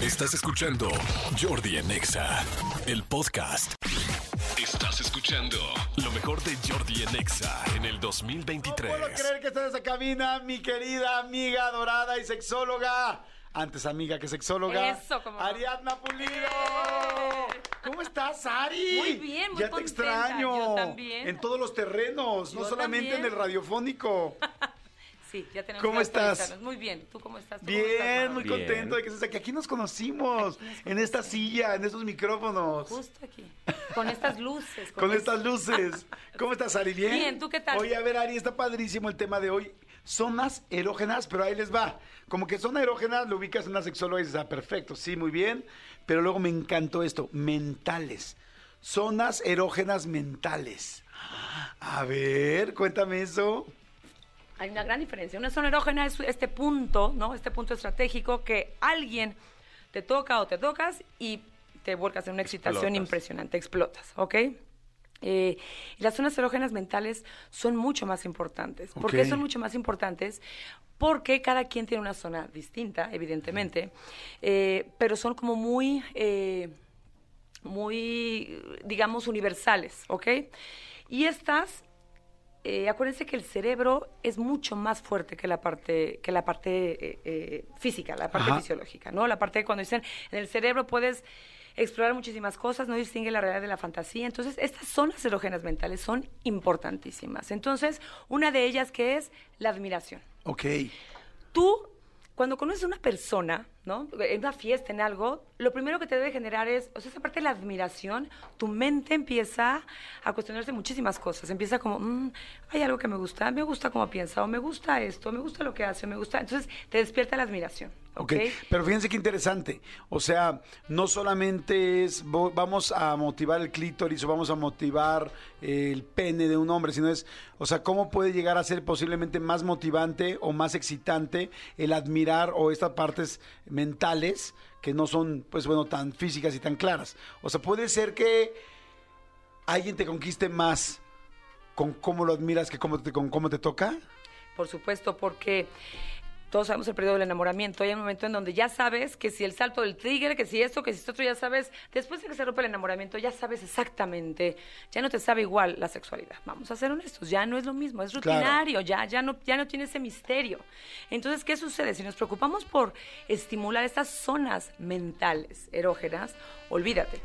Estás escuchando Jordi en Exa, el podcast. Estás escuchando lo mejor de Jordi en Exa en el 2023. No puedo creer que estés en esa cabina, mi querida amiga dorada y sexóloga. Antes amiga que sexóloga. Eso, cómo no. Ariadna Pulido. ¡Eh! ¿Cómo estás, Ari? Muy bien, muy Ya te contenta. extraño. Yo también. En todos los terrenos, no solamente también. en el radiofónico. Sí, ya tenemos ¿Cómo que estás? Muy bien. ¿Tú cómo estás? ¿Tú cómo Bien, estás, muy? Bien. contento de que estés aquí. Aquí nos conocimos, en esta silla, en estos micrófonos. Justo aquí. Con estas luces. Con es- estas luces. ¿Cómo estás, Ari? ¿Bien? Bien, ¿tú qué tal? Oye, a ver, Ari, está padrísimo el tema de hoy. Zonas erógenas, pero ahí les va. Como que zona erógena lo ubicas en una sexóloga y dices, ah, perfecto, sí, muy bien. Pero luego me encantó esto, mentales. Zonas erógenas mentales. A ver, cuéntame eso. Hay una gran diferencia. Una zona erógena es este punto, ¿no? Este punto estratégico que alguien te toca o te tocas y te vuelcas en una excitación Explotas. impresionante, explotas, ¿ok? Eh, y las zonas erógenas mentales son mucho más importantes. ¿Por qué son mucho más importantes? Porque cada quien tiene una zona distinta, evidentemente, eh, pero son como muy, eh, muy, digamos, universales, ¿ok? Y estas eh, acuérdense que el cerebro es mucho más fuerte que la parte, que la parte eh, eh, física, la parte Ajá. fisiológica, ¿no? La parte de cuando dicen, en el cerebro puedes explorar muchísimas cosas, no distingue la realidad de la fantasía. Entonces, estas zonas erógenas mentales son importantísimas. Entonces, una de ellas que es la admiración. Ok. Tú, cuando conoces a una persona, ¿no? En una fiesta, en algo, lo primero que te debe generar es, o sea, esa parte de la admiración, tu mente empieza a cuestionarse muchísimas cosas. Empieza como, "Mm, hay algo que me gusta, me gusta cómo piensa, o me gusta esto, me gusta lo que hace, me gusta. Entonces, te despierta la admiración. Ok, ¿ok? pero fíjense qué interesante. O sea, no solamente es vamos a motivar el clítoris o vamos a motivar el pene de un hombre, sino es, o sea, cómo puede llegar a ser posiblemente más motivante o más excitante el admirar o estas partes mentales que no son, pues bueno, tan físicas y tan claras. O sea, puede ser que alguien te conquiste más con cómo lo admiras que cómo te, con cómo te toca. Por supuesto, porque todos sabemos el periodo del enamoramiento. Hay un momento en donde ya sabes que si el salto del trigger, que si esto, que si esto otro, ya sabes, después de que se rompe el enamoramiento, ya sabes exactamente, ya no te sabe igual la sexualidad. Vamos a ser honestos, ya no es lo mismo, es Claro. rutinario, ya, ya, no, ya no tiene ese misterio. Entonces, ¿qué sucede? Si nos preocupamos por estimular estas zonas mentales erógenas, olvídate.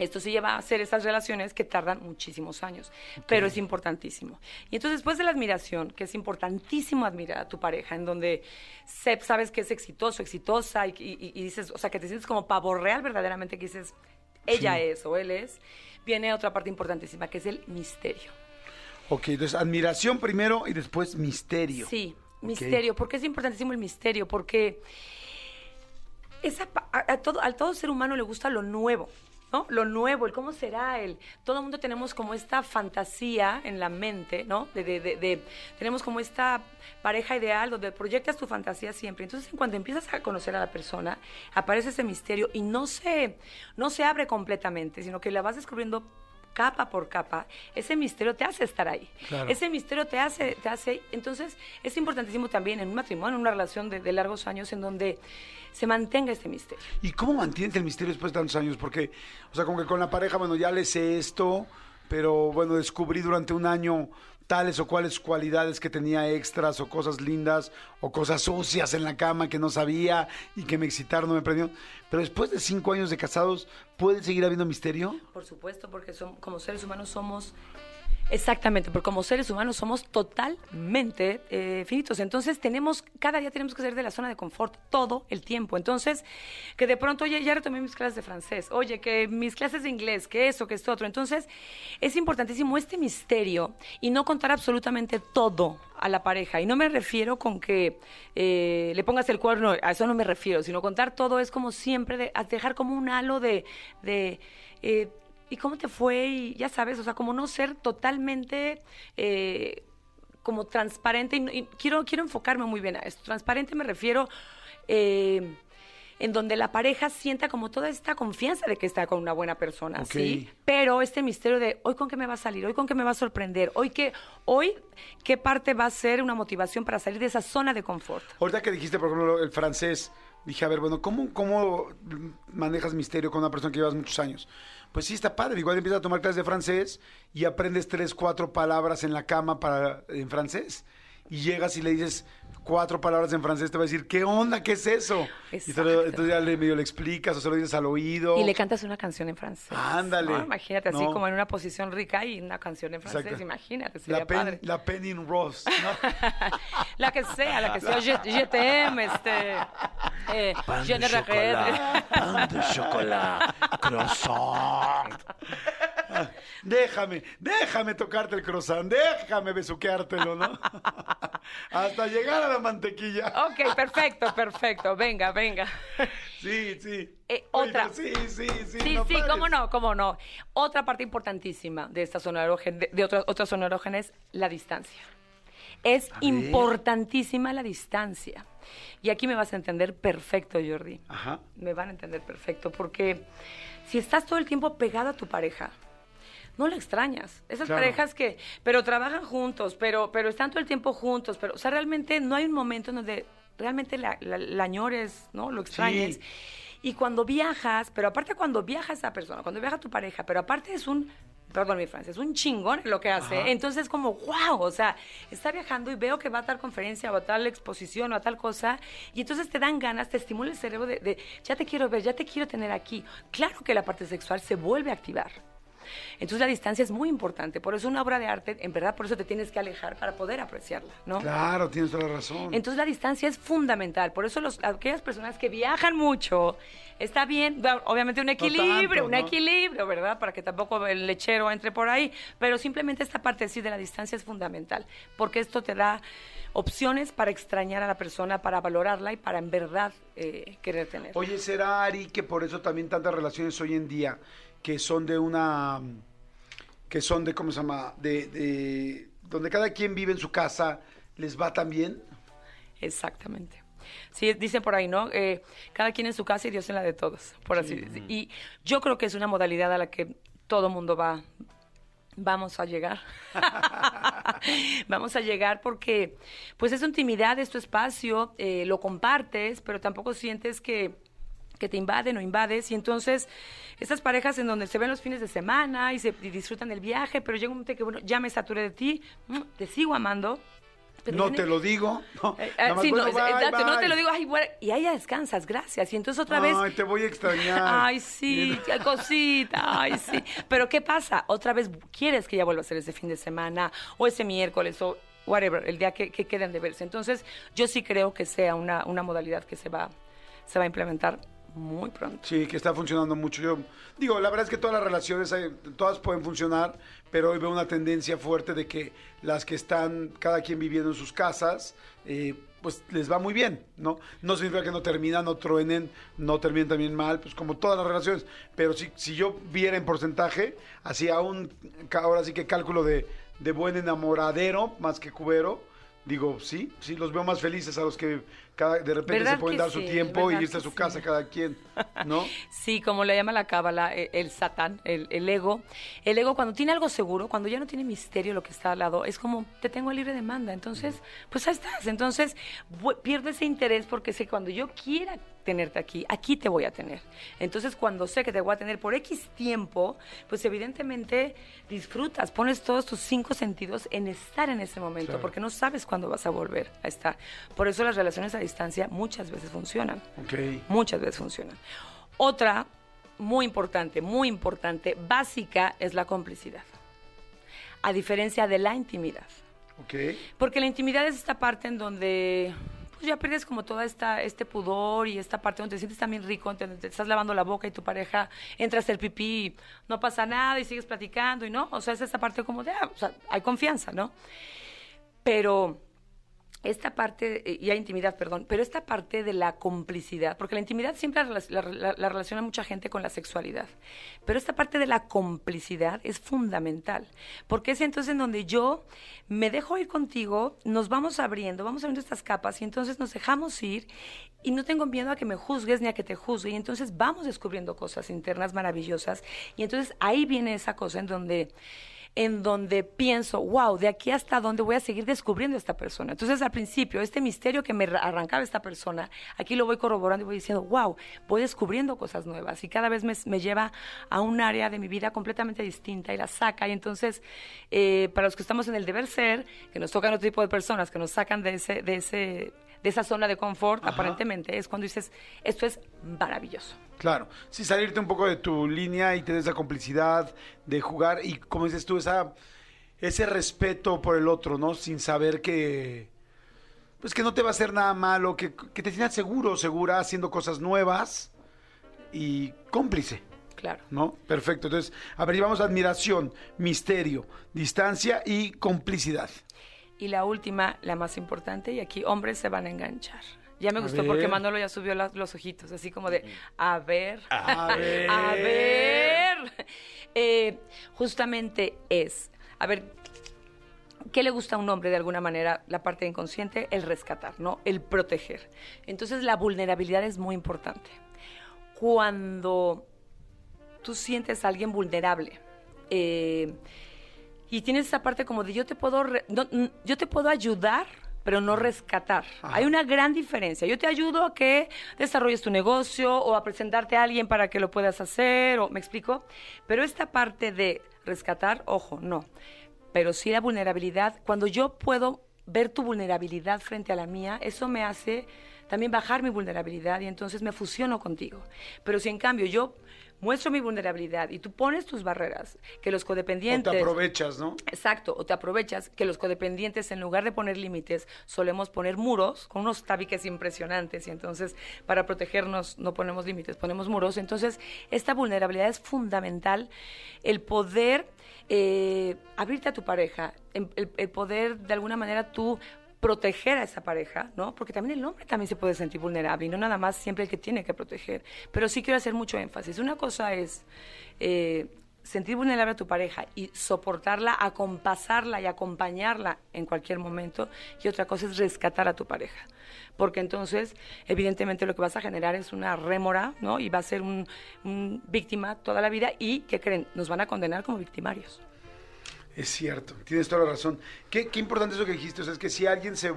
Esto sí lleva a hacer esas relaciones que tardan muchísimos años, pero es importantísimo. Y entonces después de la admiración, que es importantísimo admirar a tu pareja, en donde se- sabes que es exitoso, exitosa, y, y- y dices, o sea, que te sientes como pavo real verdaderamente, que dices, ella Sí. es o él es, viene otra parte importantísima, que es el misterio. Ok, entonces admiración primero y después misterio. Sí, misterio. ¿Por qué es importantísimo el misterio? Porque esa, a, a todo, al todo ser humano le gusta lo nuevo, ¿no? Lo nuevo, el cómo será, el... Todo el mundo tenemos como esta fantasía en la mente, ¿no? De, de- de- de- tenemos como esta pareja ideal donde proyectas tu fantasía siempre. Entonces, en cuanto empiezas a conocer a la persona, aparece ese misterio y no se, no se abre completamente, sino que la vas descubriendo capa por capa, ese misterio te hace estar ahí. Claro. Ese misterio te hace, te hace. Entonces, es importantísimo también en un matrimonio, en una relación de, de largos años, en donde se mantenga este misterio. ¿Y cómo mantienes el misterio después de tantos años? Porque, o sea, como que con la pareja, bueno, ya le sé esto, pero bueno, descubrí durante un año tales o cuales cualidades que tenía extras o cosas lindas o cosas sucias en la cama que no sabía y que me excitaron, no me prendieron. Pero después de cinco años de casados, ¿puede seguir habiendo misterio? Por supuesto, porque son, como seres humanos somos. Exactamente, porque como seres humanos somos totalmente eh, finitos. Entonces tenemos, cada día tenemos que salir de la zona de confort todo el tiempo. Entonces, que de pronto, oye, ya retomé mis clases de francés, oye, que mis clases de inglés, que eso, que esto otro. Entonces, es importantísimo este misterio y no contar absolutamente todo a la pareja. Y no me refiero con que eh, le pongas el cuerno, a eso no me refiero, sino contar todo es como siempre, de, a dejar como un halo de... de eh, ¿Y cómo te fue? Y ya sabes, o sea, como no ser totalmente eh, como transparente. Y, y quiero, quiero enfocarme muy bien a esto. Transparente me refiero eh, en donde la pareja sienta como toda esta confianza de que está con una buena persona. ¿sí? Pero este misterio de hoy con qué me va a salir, hoy con qué me va a sorprender, hoy qué, hoy qué parte va a ser una motivación para salir de esa zona de confort. Ahorita que dijiste, por ejemplo, el francés, dije, a ver, bueno, ¿cómo, ¿cómo manejas misterio con una persona que llevas muchos años? Pues sí, está padre. Igual empiezas a tomar clases de francés y aprendes tres, cuatro palabras en la cama para, en francés. Y llegas y le dices cuatro palabras en francés, te va a decir, ¿qué onda? ¿Qué es eso? Y te lo- Exacto. entonces ya le, medio le explicas o se lo dices al oído. Y le cantas una canción en francés. Ándale. ¿no? Imagínate, así No. como en una posición rica y una canción en francés. Exacto. Imagínate, sería la, pen, padre. la Penny Ross, ¿no? La que sea, la que sea. T'aime, este. Eh, je ne regrette. pan de chocolate, croissant. Déjame, déjame tocarte el croissant, déjame besuqueártelo, ¿no? Hasta llegar a la mantequilla. Ok, perfecto, perfecto. Venga, venga. Sí, sí. Eh, Oye, otra. pero Sí, sí, sí. Sí, no sí, pares. cómo no, cómo no. Otra parte importantísima de esta zona de, de zona erógena es la distancia. Es importantísima la distancia. Y aquí me vas a entender perfecto, Jordi. Ajá. Me van a entender perfecto, porque si estás todo el tiempo pegado a tu pareja, no la extrañas. Esas Claro. parejas que, pero trabajan juntos, pero, pero están todo el tiempo juntos, pero, o sea, realmente no hay un momento en donde realmente la, la, la añores, ¿no? Lo extrañes. Sí. Y cuando viajas, pero aparte cuando viaja esa persona, cuando viaja tu pareja, pero aparte es un, perdón mi Francia, es un chingón lo que hace. Ajá. Entonces como, wow, o sea, está viajando y veo que va a tal conferencia o a tal exposición o a tal cosa, y entonces te dan ganas, te estimula el cerebro de, de, ya te quiero ver, ya te quiero tener aquí. Claro que la parte sexual se vuelve a activar. Entonces la distancia es muy importante, por eso una obra de arte, en verdad, por eso te tienes que alejar para poder apreciarla, ¿no? Claro, tienes toda la razón. Entonces la distancia es fundamental. Por eso los, aquellas personas que viajan mucho, está bien, obviamente un equilibrio, tanto, un ¿no? equilibrio, ¿verdad? Para que tampoco el lechero entre por ahí. Pero simplemente esta parte sí de la distancia es fundamental. Porque esto te da opciones para extrañar a la persona, para valorarla y para en verdad eh, querer tener. Oye, ¿será, Ari, que por eso también tantas relaciones hoy en día que son de una... que son de, ¿cómo se llama? De, de- donde cada quien vive en su casa, les va tan bien? Exactamente. Sí, dicen por ahí, ¿no? Eh, cada quien en su casa y Dios en la de todos, por así decir. Y yo creo que es una modalidad a la que todo mundo va, vamos a llegar. vamos a llegar porque, pues es tu intimidad, es tu espacio, eh, lo compartes, pero tampoco sientes que que te invaden o invades y entonces estas parejas en donde se ven los fines de semana y se y disfrutan del viaje, pero llega un momento que bueno, ya me saturé de ti, mm, te sigo amando. Pero no viene- te lo digo. No, eh, eh, sí, bueno, no, bye, exacto, no bye. te lo digo, ay, bueno, y ahí ya descansas, gracias. Y entonces otra vez, Ay, te voy a extrañar. ay, sí, qué cosita, ay, sí. Pero ¿qué pasa? Otra vez quieres que ya vuelva a ser ese fin de semana, o ese miércoles, o whatever, el día que, que queden de verse. Entonces, yo sí creo que sea una, una modalidad que se va, se va a implementar muy pronto. Sí, que está funcionando mucho. Yo digo, la verdad es que todas las relaciones, todas pueden funcionar, pero hoy veo una tendencia fuerte de que las que están cada quien viviendo en sus casas, eh, pues les va muy bien, ¿no? No significa que no terminan, no truenen, no terminen también mal, pues como todas las relaciones. Pero si, si yo viera en porcentaje, hacía un, ahora sí que cálculo de, de buen enamoradero más que cubero, digo, sí, sí, los veo más felices a los que cada, de repente ¿Verdad se pueden dar su tiempo y ¿Verdad irse a su sí? casa cada quien, ¿no? Sí, como le llama la cábala, eh, el satán, el, el ego. El ego cuando tiene algo seguro, cuando ya no tiene misterio lo que está al lado, es como, te tengo a libre demanda. Entonces, pues ahí estás. Entonces, pierdo ese interés porque sé que cuando yo quiera tenerte aquí, aquí te voy a tener. Entonces, cuando sé que te voy a tener por X tiempo, pues evidentemente disfrutas, pones todos tus cinco sentidos en estar en ese momento, Claro. porque no sabes cuándo vas a volver a estar. Por eso las relaciones a distancia muchas veces funcionan. Ok. Muchas veces funcionan. Otra, muy importante, muy importante, básica, es la complicidad. A diferencia de la intimidad. Ok. Porque la intimidad es esta parte en donde pues ya pierdes como toda esta este pudor y esta parte donde te sientes también rico, donde te estás lavando la boca y tu pareja entra a hacer pipí, no pasa nada y sigues platicando y no, o sea, es esta parte como de, ah, o sea, hay confianza, ¿no? Pero esta parte, eh, y hay intimidad, perdón, pero esta parte de la complicidad, porque la intimidad siempre la, la- la- la relaciona mucha gente con la sexualidad, pero esta parte de la complicidad es fundamental, porque es entonces en donde yo me dejo ir contigo, nos vamos abriendo, vamos abriendo estas capas y entonces nos dejamos ir y no tengo miedo a que me juzgues ni a que te juzgue y entonces vamos descubriendo cosas internas maravillosas y entonces ahí viene esa cosa en donde en donde pienso, wow, de aquí hasta dónde voy a seguir descubriendo a esta persona. Entonces, al principio, este misterio que me arrancaba esta persona, aquí lo voy corroborando y voy diciendo, wow, voy descubriendo cosas nuevas y cada vez me, me lleva a un área de mi vida completamente distinta y la saca. Y entonces, eh, para los que estamos en el deber ser, que nos tocan otro tipo de personas, que nos sacan de ese, de ese de esa zona de confort, aparentemente, es cuando dices, esto es maravilloso. Claro, sí, salirte un poco de tu línea y tener esa complicidad de jugar y, como dices tú, esa, ese respeto por el otro, ¿no? Sin saber que, pues que no te va a hacer nada malo, que, que te sientas seguro, segura, haciendo cosas nuevas y cómplice. Claro. ¿No? Perfecto. Entonces, a ver, llevamos admiración, misterio, distancia y complicidad. Y la última, la más importante, y aquí hombres se van a enganchar. Ya me gustó porque Manolo ya subió los ojitos, así como de, a ver, a ver. a ver. Eh, justamente es, a ver, ¿qué le gusta a un hombre de alguna manera? La parte inconsciente, el rescatar, ¿no? El proteger. Entonces la vulnerabilidad es muy importante. Cuando tú sientes a alguien vulnerable, eh, y tienes esa parte como de yo te puedo, yo te puedo ayudar, pero no rescatar. Hay una gran diferencia. Yo te ayudo a que desarrolles tu negocio o a presentarte a alguien para que lo puedas hacer, o me explico. Pero esta parte de rescatar, ojo, no. Pero sí la vulnerabilidad, cuando yo puedo ver tu vulnerabilidad frente a la mía, eso me hace también bajar mi vulnerabilidad y entonces me fusiono contigo. Pero si en cambio yo muestro mi vulnerabilidad y tú pones tus barreras, que los codependientes... O te aprovechas, ¿no? Exacto, o te aprovechas, que los codependientes en lugar de poner límites, solemos poner muros con unos tabiques impresionantes y entonces para protegernos no ponemos límites, ponemos muros. Entonces, esta vulnerabilidad es fundamental, el poder eh, abrirte a tu pareja, el, el poder de alguna manera tú proteger a esa pareja, ¿no? Porque también el hombre también se puede sentir vulnerable y no nada más siempre el que tiene que proteger. Pero sí quiero hacer mucho énfasis. Una cosa es eh, sentir vulnerable a tu pareja y soportarla, acompasarla y acompañarla en cualquier momento. Y otra cosa es rescatar a tu pareja. Porque entonces, evidentemente, lo que vas a generar es una rémora, ¿no? Y va a ser un, víctima toda la vida y, ¿qué creen? Nos van a condenar como victimarios. Es cierto, tienes toda la razón. Qué, qué importante eso que dijiste, o sea, es que si alguien se,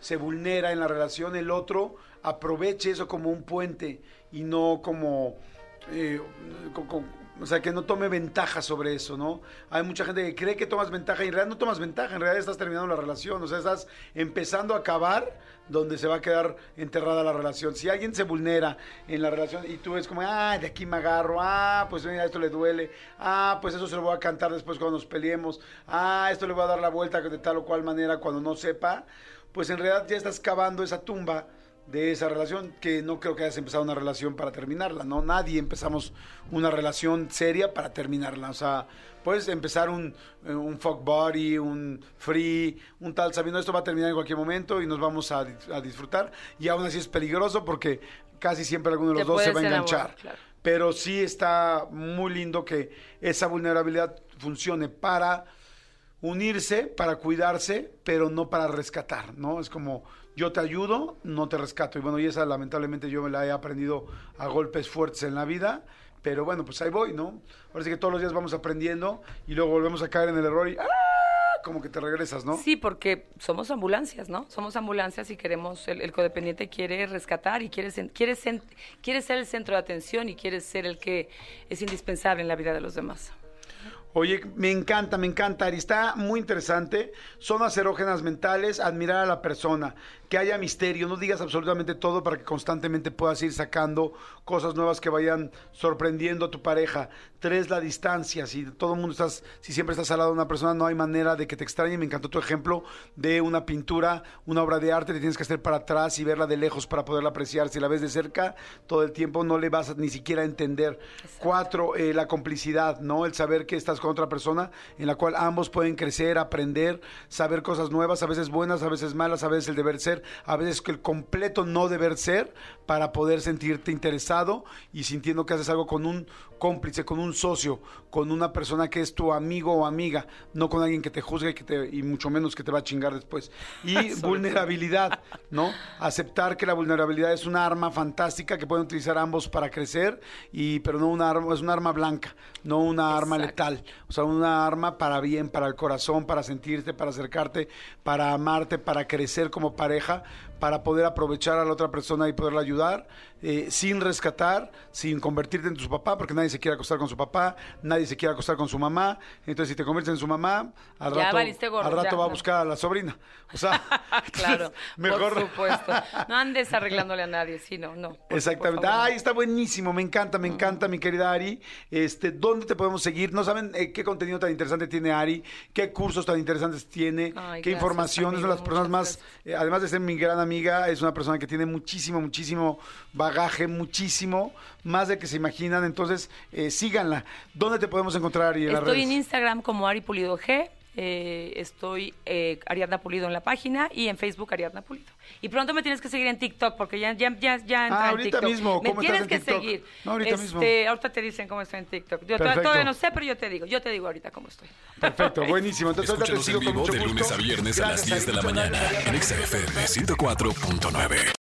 se vulnera en la relación, el otro aproveche eso como un puente y no como, eh, o sea, que no tome ventaja sobre eso, ¿no? Hay mucha gente que cree que tomas ventaja y en realidad no tomas ventaja, en realidad estás terminando la relación, o sea, estás empezando a acabar donde se va a quedar enterrada la relación. Si alguien se vulnera en la relación y tú ves como, ah, de aquí me agarro, ah, pues mira, esto le duele, ah, pues eso se lo voy a cantar después cuando nos peleemos, ah, esto le voy a dar la vuelta de tal o cual manera cuando no sepa, pues en realidad ya estás cavando esa tumba de esa relación, que no creo que hayas empezado una relación para terminarla, ¿no? Nadie empezamos una relación seria para terminarla, o sea, puedes empezar un, eh, un fuck body, un free, un tal, sabiendo esto va a terminar en cualquier momento y nos vamos a, disfrutar, y aún así es peligroso porque casi siempre alguno de los dos se va a enganchar. Pero sí está muy lindo que esa vulnerabilidad funcione para unirse, para cuidarse, pero no para rescatar, ¿no? Es como yo te ayudo, no te rescato. Y bueno, y esa lamentablemente yo me la he aprendido a golpes fuertes en la vida. Pero bueno, pues ahí voy, ¿no? Ahora sí que todos los días vamos aprendiendo y luego volvemos a caer en el error y ¡ah! como que te regresas, ¿no? Sí, porque somos ambulancias, ¿no? Somos ambulancias y queremos, el, codependiente quiere rescatar y quiere, quiere, quiere ser el centro de atención y quiere ser el que es indispensable en la vida de los demás. Oye, me encanta, me encanta, Ari. Está muy interesante. Son erógenas mentales, admirar a la persona que haya misterio, no digas absolutamente todo para que constantemente puedas ir sacando cosas nuevas que vayan sorprendiendo a tu pareja. Tres, la distancia. Si todo el mundo estás, si siempre estás al lado de una persona, no hay manera de que te extrañe. Me encantó tu ejemplo de una pintura, una obra de arte, te tienes que hacer para atrás y verla de lejos para poderla apreciar. Si la ves de cerca, todo el tiempo no le vas a, ni siquiera a entender. Cuatro, eh, la complicidad, ¿no? El saber que estás con otra persona en la cual ambos pueden crecer, aprender, saber cosas nuevas, a veces buenas, a veces malas, a veces el deber ser a veces el completo no deber ser para poder sentirte interesado y sintiendo que haces algo con un cómplice, con un socio, con una persona que es tu amigo o amiga, no con alguien que te juzgue y, que te, y mucho menos que te va a chingar después. Y vulnerabilidad, ¿no? Aceptar que la vulnerabilidad es una arma fantástica que pueden utilizar ambos para crecer, y, pero no una arma, es un arma blanca, no una arma letal. O sea, una arma para bien, para el corazón, para sentirte, para acercarte, para amarte, para crecer como pareja, para poder aprovechar a la otra persona y poderla ayudar, eh, sin rescatar, sin convertirte en tu papá, porque nadie se quiere acostar con su papá, nadie se quiere acostar con su mamá. Entonces, si te conviertes en su mamá, al Ya rato, gorro, al rato ya, va a buscar a la sobrina. O sea, claro, mejor. por supuesto. No andes arreglándole a nadie, sí, no, no. por- Exactamente. por. Ay, está buenísimo, me encanta, me encanta, mi querida Ari. Este, ¿dónde te podemos seguir? No saben eh, qué contenido tan interesante tiene Ari, qué cursos tan interesantes tiene, Ay, qué gracias, información. es una de las personas más, eh, además de ser mi gran amiga, es una persona que tiene muchísimo, muchísimo bagaje, muchísimo, más de que se imaginan. Entonces, eh, síganla. ¿Dónde te podemos encontrar, Ari? En las Estoy en Instagram como Ari Pulido G. eh, estoy eh, Ariadna Pulido en la página y en Facebook Ariadna Pulido. Y pronto me tienes que seguir en TikTok porque ya ya ya, ya entra Ah, en ahorita TikTok. mismo, Me ¿cómo estás tienes en que TikTok? seguir. No, ahorita Este, mismo. Ahorita te dicen cómo estoy en TikTok. Yo to- Perfecto. todavía no sé, pero yo te digo. Yo te digo ahorita cómo estoy. Perfecto, buenísimo. Entonces, Escúchanos sigo en con vivo mucho de lunes gusto. a viernes a las Gracias, 10 de la mañana en XFM 104.9.